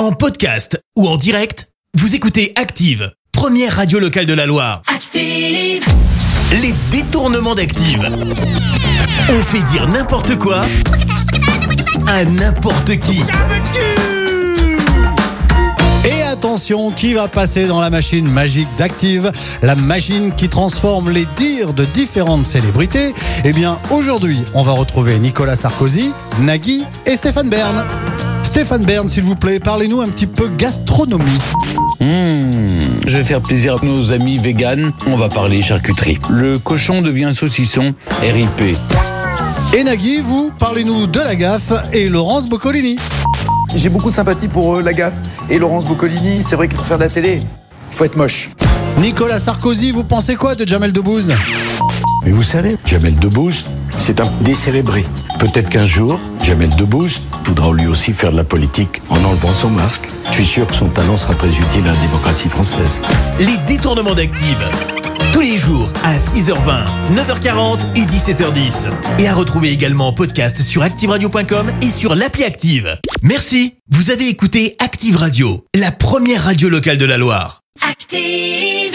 En podcast ou en direct, vous écoutez Active, première radio locale de la Loire. Active. Les détournements d'Active. On fait dire n'importe quoi à n'importe qui. Et attention, qui va passer dans la machine magique d'Active? La machine qui transforme les dires de différentes célébrités? Eh bien, aujourd'hui, on va retrouver Nicolas Sarkozy, Nagui et Stéphane Bern. Stéphane Bern, s'il vous plaît, parlez-nous un petit peu gastronomie. Mmh, je vais faire plaisir à nos amis véganes. On va parler charcuterie. Le cochon devient saucisson RIP. Et Nagui, vous, parlez-nous de la gaffe et Laurence Boccolini. J'ai beaucoup de sympathie pour euh, la gaffe et Laurence Boccolini. C'est vrai que pour faire de la télé, il faut être moche. Nicolas Sarkozy, vous pensez quoi de Jamel Debbouze? Mais vous savez, Jamel Debbouze, c'est un décérébré. Peut-être qu'un jour, Jamel Debbouze voudra lui aussi faire de la politique en enlevant son masque. Je suis sûr que son talent sera très utile à la démocratie française. Les détournements d'Active. Tous les jours à 6h20, 9h40 et 17h10. Et à retrouver également en podcast sur ActiveRadio.com et sur l'appli Active. Merci. Vous avez écouté Active Radio, la première radio locale de la Loire. Active.